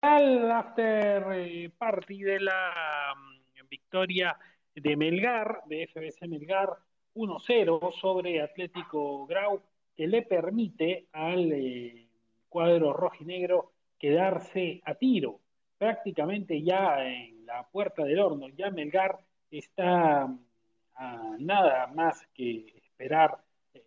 al after party de la mm, victoria de Melgar, de FBC Melgar, 1-0 sobre Atlético Grau, que le permite al eh, cuadro rojinegro quedarse a tiro, prácticamente ya en la puerta del horno. Ya Melgar está mm, a nada más que esperar eh,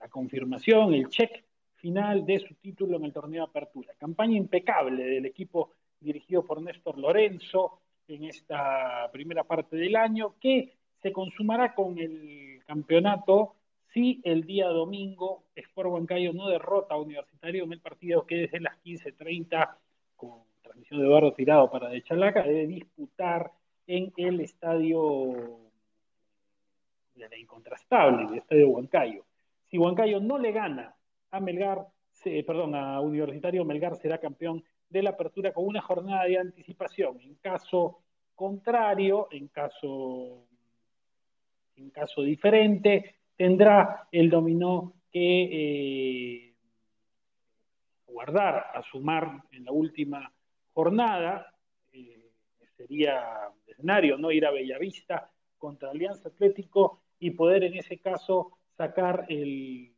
la confirmación, el check final de su título en el torneo apertura. Campaña impecable del equipo dirigido por Néstor Lorenzo en esta primera parte del año, que se consumará con el campeonato si el día domingo Sport Huancayo no derrota a Universitario en el partido que desde las 15.30, con transmisión de Eduardo Tirado para de Chalaca, debe disputar en el estadio de la incontrastable, el estadio Huancayo. Si Huancayo no le gana a Melgar, perdón, a Universitario Melgar será campeón de la apertura con una jornada de anticipación. En caso contrario, en caso, en caso diferente, tendrá el dominó que eh, guardar, a sumar en la última jornada, eh, sería escenario, ¿no? Ir a Bellavista contra Alianza Atlético y poder en ese caso sacar el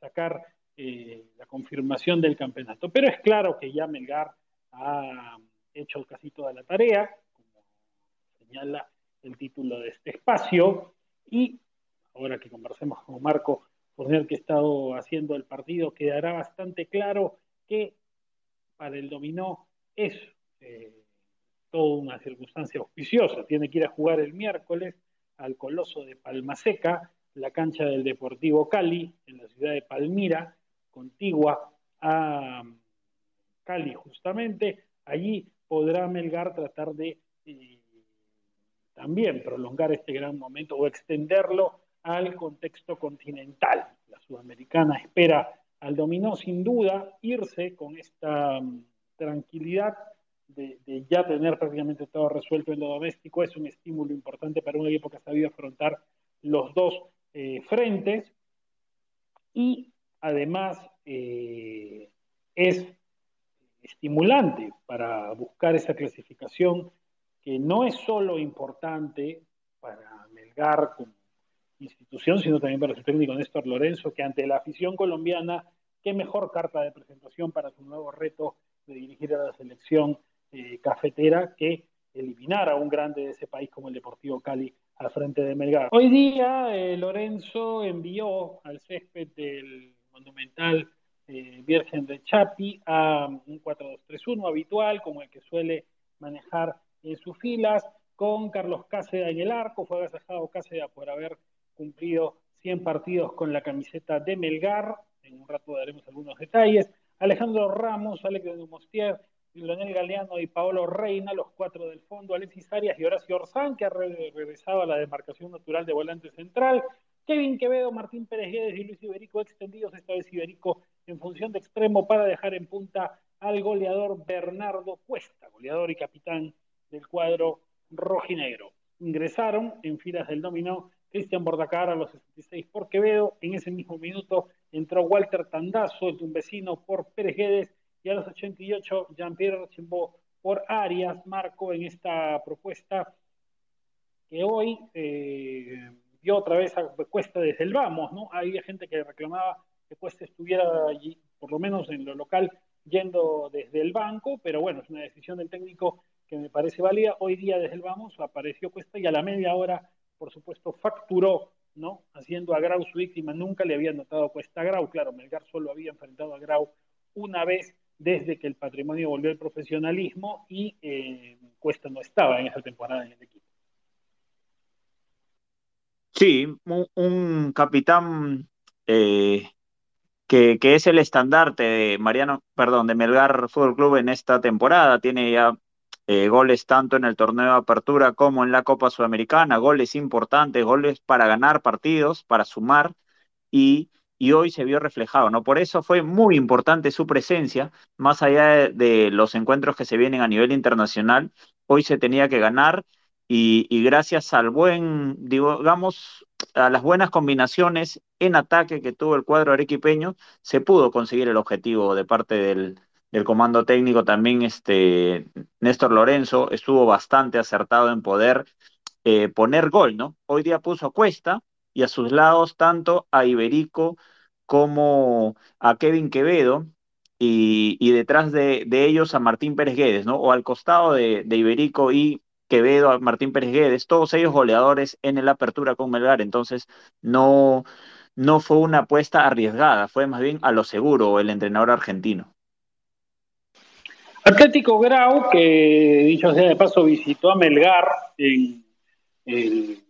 sacar eh, la confirmación del campeonato. Pero es claro que ya Melgar ha hecho casi toda la tarea, como señala el título de este espacio, y ahora que conversemos con Marco el que ha estado haciendo el partido, quedará bastante claro que para el dominó es eh, toda una circunstancia auspiciosa. Tiene que ir a jugar el miércoles al Coloso de Palmaseca, la cancha del Deportivo Cali, en la ciudad de Palmira, contigua a Cali justamente. Allí podrá Melgar tratar de eh, también prolongar este gran momento o extenderlo al contexto continental. La sudamericana espera al dominó sin duda irse con esta mm, tranquilidad de, de, ya tener prácticamente todo resuelto en lo doméstico. Es un estímulo importante para un equipo que ha sabido afrontar los dos eh, frentes y además eh, es estimulante para buscar esa clasificación que no es solo importante para Melgar como institución, sino también para su técnico Néstor Lorenzo, que ante la afición colombiana, qué mejor carta de presentación para su nuevo reto de dirigir a la selección eh, cafetera que eliminar a un grande de ese país como el Deportivo Cali al frente de Melgar. Hoy día eh, Lorenzo envió al césped del monumental eh, Virgen de Chapi a un 4-2-3-1 habitual, como el que suele manejar en sus filas, con Carlos Cáceres en el arco, fue agasajado Cáceres por haber cumplido 100 partidos con la camiseta de Melgar, en un rato daremos algunos detalles, Alejandro Ramos, Alex de Dumostier, Leonel Galeano y Paolo Reina, los cuatro del fondo, Alexis Arias y Horacio Orzán, que ha regresado a la demarcación natural de volante central, Kevin Quevedo, Martín Pérez Guedes y Luis Iberico extendidos, esta vez Iberico en función de extremo para dejar en punta al goleador Bernardo Cuesta, goleador y capitán del cuadro rojinegro. Ingresaron en filas del dominó Cristian Bordacar a los 66 por Quevedo, en ese mismo minuto entró Walter Tandazo, el tumbecino por Pérez Guedes, y a los 88 Jean-Pierre Archimbó por Arias, Marco, en esta propuesta que hoy eh, dio otra vez a Cuesta desde el vamos, ¿no? Había gente que reclamaba que Cuesta estuviera allí, por lo menos en lo local, yendo desde el banco, pero bueno, es una decisión del técnico que me parece válida. Hoy día desde el vamos apareció Cuesta y a la media hora, por supuesto, facturó, ¿no? Haciendo a Grau su víctima. Nunca le había notado Cuesta a Grau. Claro, Melgar solo había enfrentado a Grau una vez desde que el patrimonio volvió al profesionalismo y eh, Cuesta no estaba en esa temporada en el equipo. Sí, un, capitán eh, que, es el estandarte de Mariano, perdón, de Melgar Fútbol Club en esta temporada. Tiene ya eh, goles tanto en el torneo de apertura como en la Copa Sudamericana, goles importantes, goles para ganar partidos, para sumar y y hoy se vio reflejado, ¿no? Por eso fue muy importante su presencia, más allá de, los encuentros que se vienen a nivel internacional, hoy se tenía que ganar y, gracias al buen, digamos, a las buenas combinaciones en ataque que tuvo el cuadro arequipeño, se pudo conseguir el objetivo de parte del, comando técnico también, este, Néstor Lorenzo, estuvo bastante acertado en poder eh, poner gol, ¿no? Hoy día puso Cuesta y a sus lados tanto a Iberico como a Kevin Quevedo y, detrás de, ellos a Martín Pérez Guedes, ¿no? O al costado de, de Iberico y Quevedo, a Martín Pérez Guedes, todos ellos goleadores en el apertura con Melgar, entonces no, no fue una apuesta arriesgada, fue más bien a lo seguro el entrenador argentino. Atlético Grau, que dicho sea de paso visitó a Melgar en, en,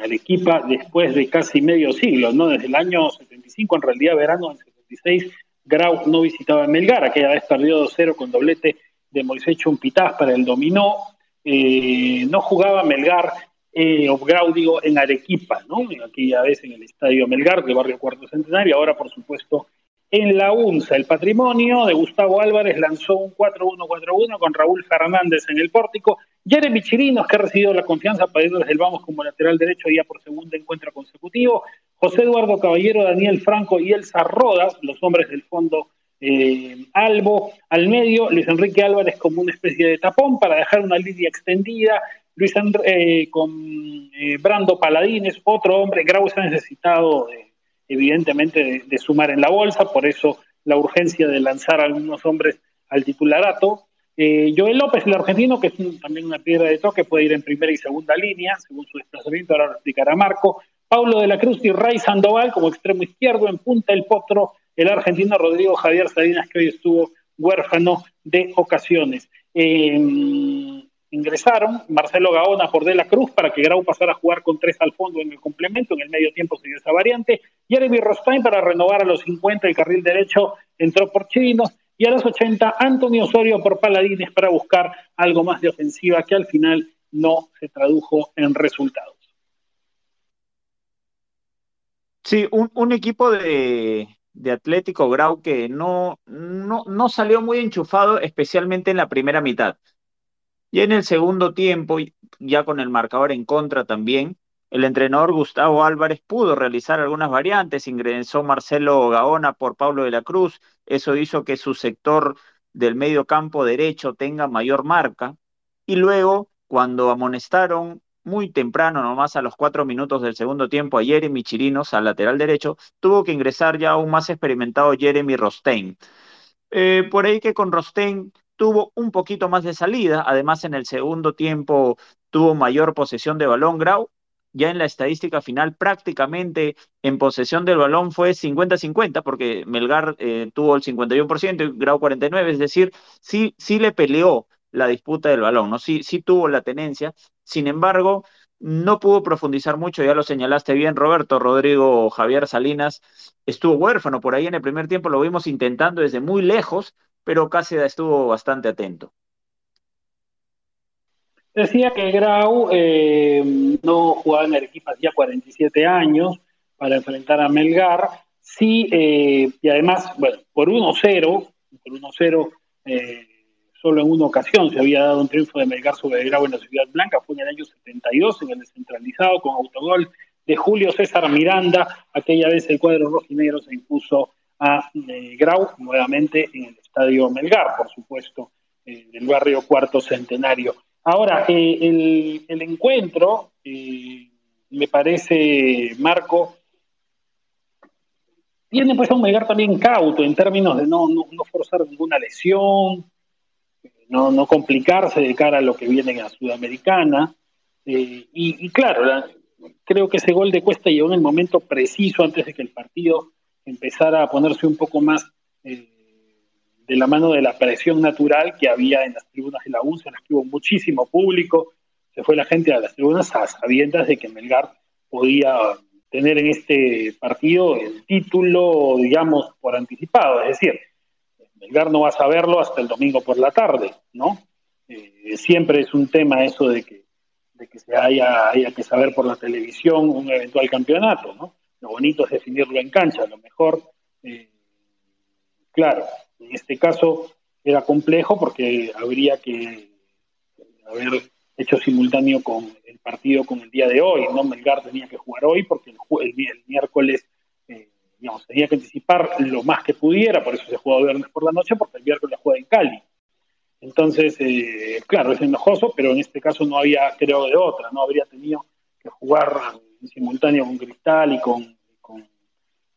Arequipa después de casi medio siglo, ¿no? Desde el año 75, en realidad verano del 76, Grau no visitaba Melgar, aquella vez perdió 2-0 con doblete de Moisés Chumpitaz para el dominó. Eh, no jugaba Melgar eh, o Grau, digo, en Arequipa, ¿no? Aquella vez en el Estadio Melgar del barrio Cuarto Centenario, ahora por supuesto en la UNSA. El patrimonio de Gustavo Álvarez lanzó un 4-1-4-1 con Raúl Fernández en el pórtico. Jeremy Chirinos, que ha recibido la confianza para desde el Vamos como lateral derecho ya por segundo encuentro consecutivo. José Eduardo Caballero, Daniel Franco y Elsa Rodas, los hombres del fondo eh, Albo. Al medio, Luis Enrique Álvarez como una especie de tapón para dejar una línea extendida. Luis eh, con eh, Brando Paladines, otro hombre. Grau se ha necesitado de evidentemente de, sumar en la bolsa, por eso la urgencia de lanzar a algunos hombres al titularato. Eh, Joel López, el argentino, que es también una piedra de toque, puede ir en primera y segunda línea, según su desplazamiento, ahora lo explicará Marco. Paulo de la Cruz y Ray Sandoval como extremo izquierdo, en punta el potro, el argentino Rodrigo Javier Salinas, que hoy estuvo huérfano de ocasiones. Eh, ingresaron Marcelo Gaona por De la Cruz para que Grau pasara a jugar con tres al fondo en el complemento, en el medio tiempo se dio esa variante, Jeremy Rostain para renovar a los 50 el carril derecho entró por Chinos, y a los 80 Antonio Osorio por Paladines para buscar algo más de ofensiva que al final no se tradujo en resultados. Sí, un, equipo de, Atlético Grau que no, no, no salió muy enchufado, especialmente en la primera mitad. Y en el segundo tiempo, ya con el marcador en contra también, el entrenador Gustavo Álvarez pudo realizar algunas variantes, ingresó Marcelo Gaona por Pablo de la Cruz, eso hizo que su sector del medio campo derecho tenga mayor marca, y luego, cuando amonestaron muy temprano, nomás a los cuatro minutos del segundo tiempo, a Jeremy Chirinos al lateral derecho, tuvo que ingresar ya un más experimentado Jeremy Rostein. Eh, por ahí que con Rostein tuvo un poquito más de salida, además en el segundo tiempo tuvo mayor posesión de balón Grau, ya en la estadística final prácticamente en posesión del balón fue 50-50, porque Melgar eh, tuvo el 51% y Grau 49%, es decir, sí, sí le peleó la disputa del balón, ¿no? Sí, sí tuvo la tenencia, sin embargo, no pudo profundizar mucho, ya lo señalaste bien, Roberto, Rodrigo Javier Salinas estuvo huérfano por ahí en el primer tiempo, lo vimos intentando desde muy lejos, pero Cáceres estuvo bastante atento. Decía que Grau eh, no jugaba en Arequipa hacía 47 años para enfrentar a Melgar. Sí, eh, y además, bueno, por 1-0, por 1-0, eh, solo en una ocasión se había dado un triunfo de Melgar sobre Grau en la Ciudad Blanca, fue en el año 72, en el descentralizado, con autogol de Julio César Miranda. Aquella vez el cuadro rojinegro se impuso a Grau nuevamente en el Estadio Melgar, por supuesto, eh, del barrio Cuarto Centenario. Ahora, eh, el, encuentro, eh, me parece, Marco, tiene pues a un Melgar también cauto en términos de no, forzar ninguna lesión, no, complicarse de cara a lo que viene en la Sudamericana. y, claro, creo que ese gol de Cuesta llegó en el momento preciso antes de que el partido empezara a ponerse un poco más de la mano de la presión natural que había en las tribunas de la UNCE, en las que hubo muchísimo público, se fue la gente a las tribunas a sabiendas de que Melgar podía tener en este partido el título, digamos, por anticipado, es decir, Melgar no va a saberlo hasta el domingo por la tarde, ¿no? Eh, siempre es un tema eso de que, se haya que saber por la televisión un eventual campeonato, ¿no? Lo bonito es definirlo en cancha, lo mejor, eh, claro, en este caso era complejo porque habría que haber hecho simultáneo con el partido con el día de hoy, ¿no? Melgar tenía que jugar hoy porque el, miércoles eh, digamos, tenía que anticipar lo más que pudiera, por eso se jugó viernes por la noche, porque el miércoles juega en Cali. Entonces, eh, claro, es enojoso, pero en este caso no había, creo, de otra, no habría tenido que jugar simultáneo con Cristal y con, con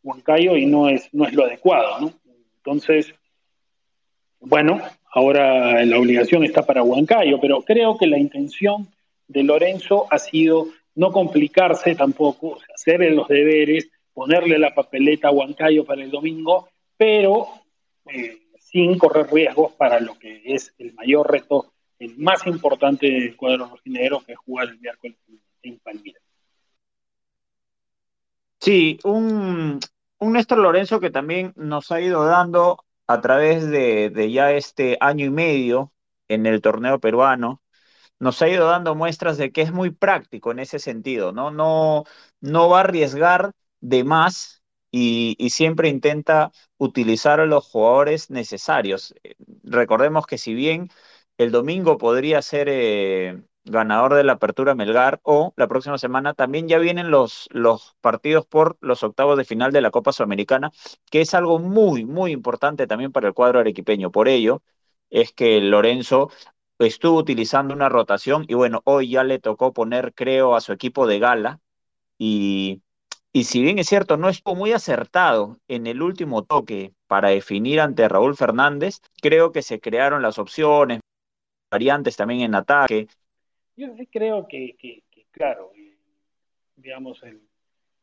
Huancayo y no es, no es lo adecuado, ¿no? Entonces, bueno, ahora la obligación está para Huancayo, pero creo que la intención de Lorenzo ha sido no complicarse tampoco, hacer los deberes, ponerle la papeleta a Huancayo para el domingo, pero eh, sin correr riesgos para lo que es el mayor reto, el más importante del cuadro rojinegro, que es jugar el miércoles en Palmira. Sí, un, un Néstor Lorenzo que también nos ha ido dando a través de, de, ya este año y medio en el torneo peruano, nos ha ido dando muestras de que es muy práctico en ese sentido, ¿no? No, no va a arriesgar de más y, siempre intenta utilizar a los jugadores necesarios. Recordemos que si bien el domingo podría ser eh, ganador de la apertura Melgar o la próxima semana también ya vienen los, los partidos por los octavos de final de la Copa Sudamericana, que es algo muy, muy importante también para el cuadro arequipeño. Por ello es que Lorenzo estuvo utilizando una rotación y bueno, hoy ya le tocó poner, creo, a su equipo de gala y, y si bien es cierto, no estuvo muy acertado en el último toque para definir ante Raúl Fernández, creo que se crearon las opciones, variantes también en ataque. Yo sí creo que, claro, digamos,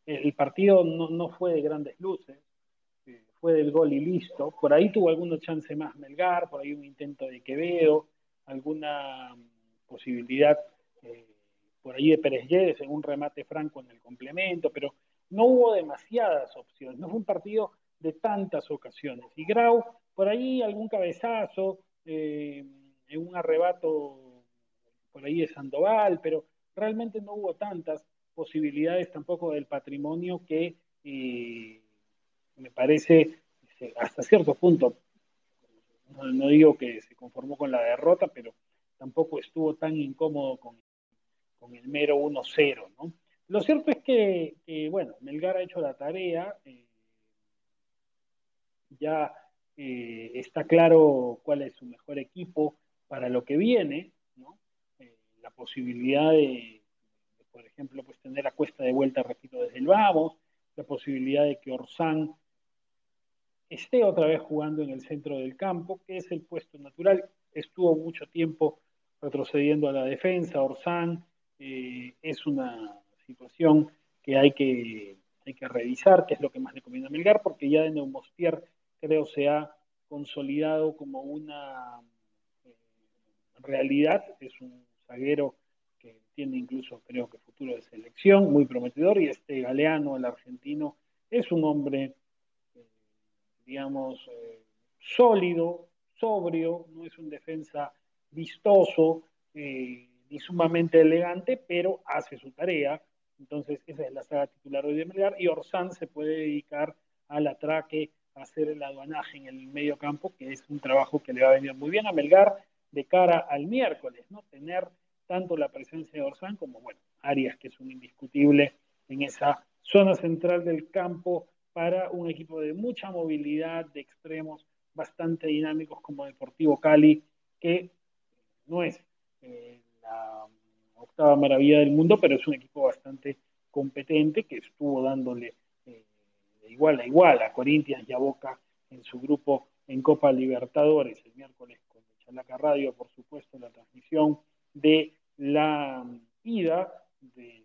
el, partido no, no, fue de grandes luces, fue del gol y listo. Por ahí tuvo alguna chance más Melgar, por ahí un intento de Quevedo, alguna posibilidad eh, por ahí de Pérez Lledes en un remate franco en el complemento, pero no hubo demasiadas opciones, no fue un partido de tantas ocasiones. Y Grau, por ahí algún cabezazo, eh, en un arrebato por ahí de Sandoval, pero realmente no hubo tantas posibilidades tampoco del patrimonio que eh, me parece hasta cierto punto no, digo que se conformó con la derrota, pero tampoco estuvo tan incómodo con, con el mero 1-0, ¿no? Lo cierto es que, bueno, Melgar ha hecho la tarea, eh, ya eh, está claro cuál es su mejor equipo para lo que viene, la posibilidad de, por ejemplo, pues tener a cuesta de vuelta, repito, desde el vamos, la posibilidad de que Orsán esté otra vez jugando en el centro del campo, que es el puesto natural. Estuvo mucho tiempo retrocediendo a la defensa, Orsán. Eh, es una situación que hay, que hay que revisar, que es lo que más le conviene a Melgar, porque ya de Neumostier creo se ha consolidado como una eh, realidad. Es un zaguero que tiene incluso, creo que futuro de selección, muy prometedor, y este Galeano, el argentino, es un hombre digamos, eh, sólido, sobrio, no es un defensa vistoso eh, ni sumamente elegante, pero hace su tarea. Entonces, esa es la saga titular hoy de Melgar. Y Orsán se puede dedicar al atraque, a hacer el aduanaje en el medio campo, que es un trabajo que le va a venir muy bien a Melgar de cara al miércoles, ¿no? Tener tanto la presencia de Orsán como, bueno, Arias, que es un indiscutible en esa zona central del campo, para un equipo de mucha movilidad, de extremos bastante dinámicos como Deportivo Cali, que no es eh, la octava maravilla del mundo, pero es un equipo bastante competente que estuvo dándole eh, de igual a igual a Corinthians y a Boca en su grupo en Copa Libertadores el miércoles Chalaca Radio, por supuesto, la transmisión de la ida de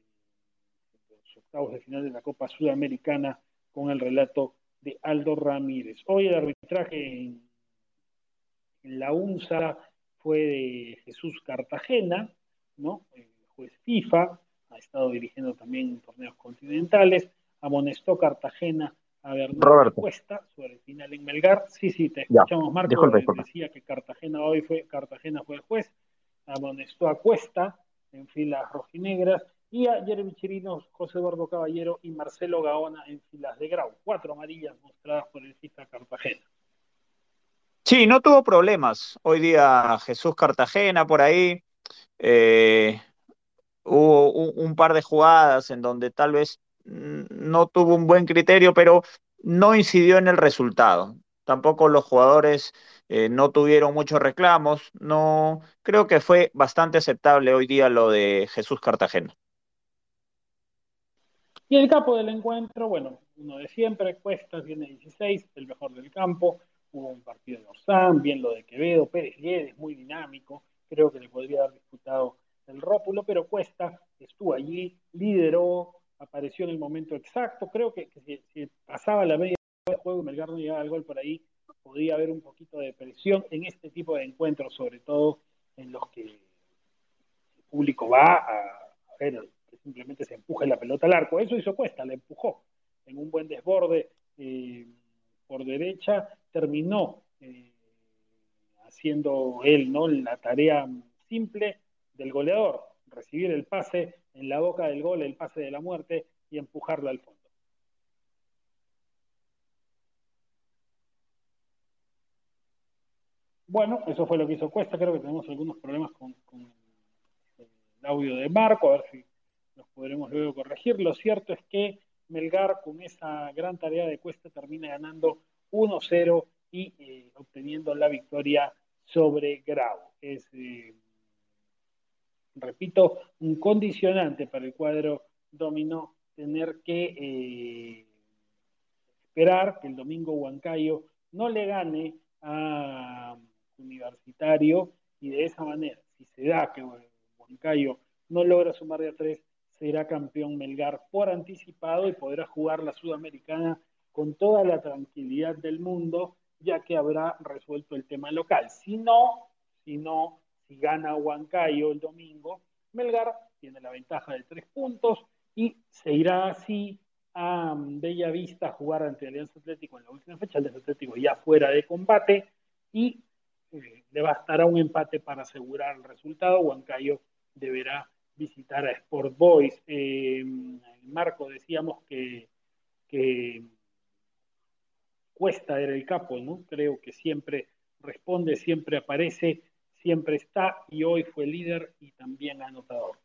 los octavos de final de la Copa Sudamericana con el relato de Aldo Ramírez. Hoy el arbitraje en, la UNSA fue de Jesús Cartagena, ¿no? El juez FIFA, ha estado dirigiendo también torneos continentales, amonestó Cartagena a Bernardo Cuesta sobre el final en Melgar. Sí, sí, te escuchamos, ya, Marco. Disculpe, disculpe. Decía que Cartagena hoy fue, Cartagena fue el juez, amonestó a Cuesta en filas rojinegras y a Jeremy Chirinos, José Eduardo Caballero y Marcelo Gaona en filas de Grau. Cuatro amarillas mostradas por el FIFA Cartagena. Sí, no tuvo problemas. Hoy día Jesús Cartagena por ahí. Eh, hubo un, un, par de jugadas en donde tal vez no tuvo un buen criterio, pero no incidió en el resultado. Tampoco los jugadores eh, no tuvieron muchos reclamos. No, creo que fue bastante aceptable hoy día lo de Jesús Cartagena. Y el capo del encuentro, bueno, uno de siempre, Cuesta tiene 16, el mejor del campo. Hubo un partido de Orsán, bien lo de Quevedo, Pérez Liedes, muy dinámico. Creo que le podría haber disputado el rópulo, pero Cuesta estuvo allí, lideró, apareció en el momento exacto. Creo que, si, pasaba la media del juego y Melgar no llegaba al gol por ahí, podría haber un poquito de presión en este tipo de encuentros, sobre todo en los que el público va a, ver que simplemente se empuje la pelota al arco. Eso hizo Cuesta, la empujó en un buen desborde eh, por derecha, terminó eh, haciendo él ¿no? la tarea simple del goleador, recibir el pase en la boca del gol, el pase de la muerte y empujarlo al fondo. Bueno, eso fue lo que hizo Cuesta. Creo que tenemos algunos problemas con, el audio de Marco, a ver si los podremos luego corregir. Lo cierto es que Melgar, con esa gran tarea de Cuesta, termina ganando 1-0 y eh, obteniendo la victoria sobre Grau. Es eh, repito, un condicionante para el cuadro dominó tener que eh, esperar que el domingo Huancayo no le gane a Universitario y de esa manera, si se da que Huancayo no logra sumar de a tres, será campeón Melgar por anticipado y podrá jugar la Sudamericana con toda la tranquilidad del mundo, ya que habrá resuelto el tema local. Si no, si no, si gana Huancayo el domingo, Melgar tiene la ventaja de tres puntos y se irá así a um, Bella Vista a jugar ante Alianza Atlético en la última fecha, Alianza Atlético ya fuera de combate y eh, le bastará un empate para asegurar el resultado. Huancayo deberá visitar a Sport Boys. Eh, Marco, decíamos que, que Cuesta era el capo, ¿no? Creo que siempre responde, siempre aparece siempre está y hoy fue líder y también anotador.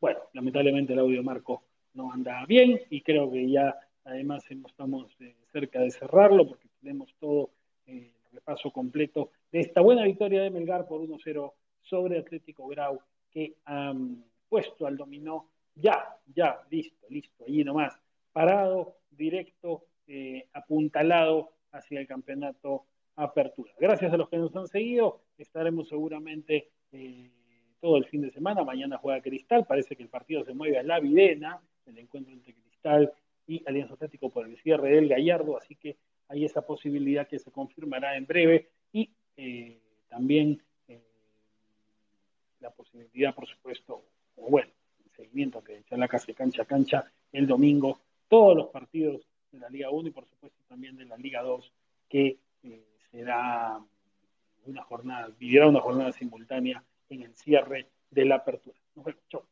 Bueno, lamentablemente el audio Marco no anda bien y creo que ya además estamos eh, cerca de cerrarlo porque tenemos todo eh, el repaso completo de esta buena victoria de Melgar por 1-0 sobre Atlético Grau que han puesto al dominó ya, ya, listo, listo, allí nomás, parado, directo, eh, apuntalado hacia el campeonato apertura. Gracias a los que nos han seguido, estaremos seguramente eh, todo el fin de semana. Mañana juega Cristal, parece que el partido se mueve a la Videna, el encuentro entre Cristal y Alianza Atlético por el cierre del Gallardo, así que hay esa posibilidad que se confirmará en breve y eh, también eh, la posibilidad, por supuesto, o bueno, el seguimiento que echa la casa cancha a cancha el domingo, todos los partidos de la Liga 1 y por supuesto también de la Liga 2 que será una jornada, vivirá una jornada simultánea en el cierre de la apertura. Nos vemos. Chau.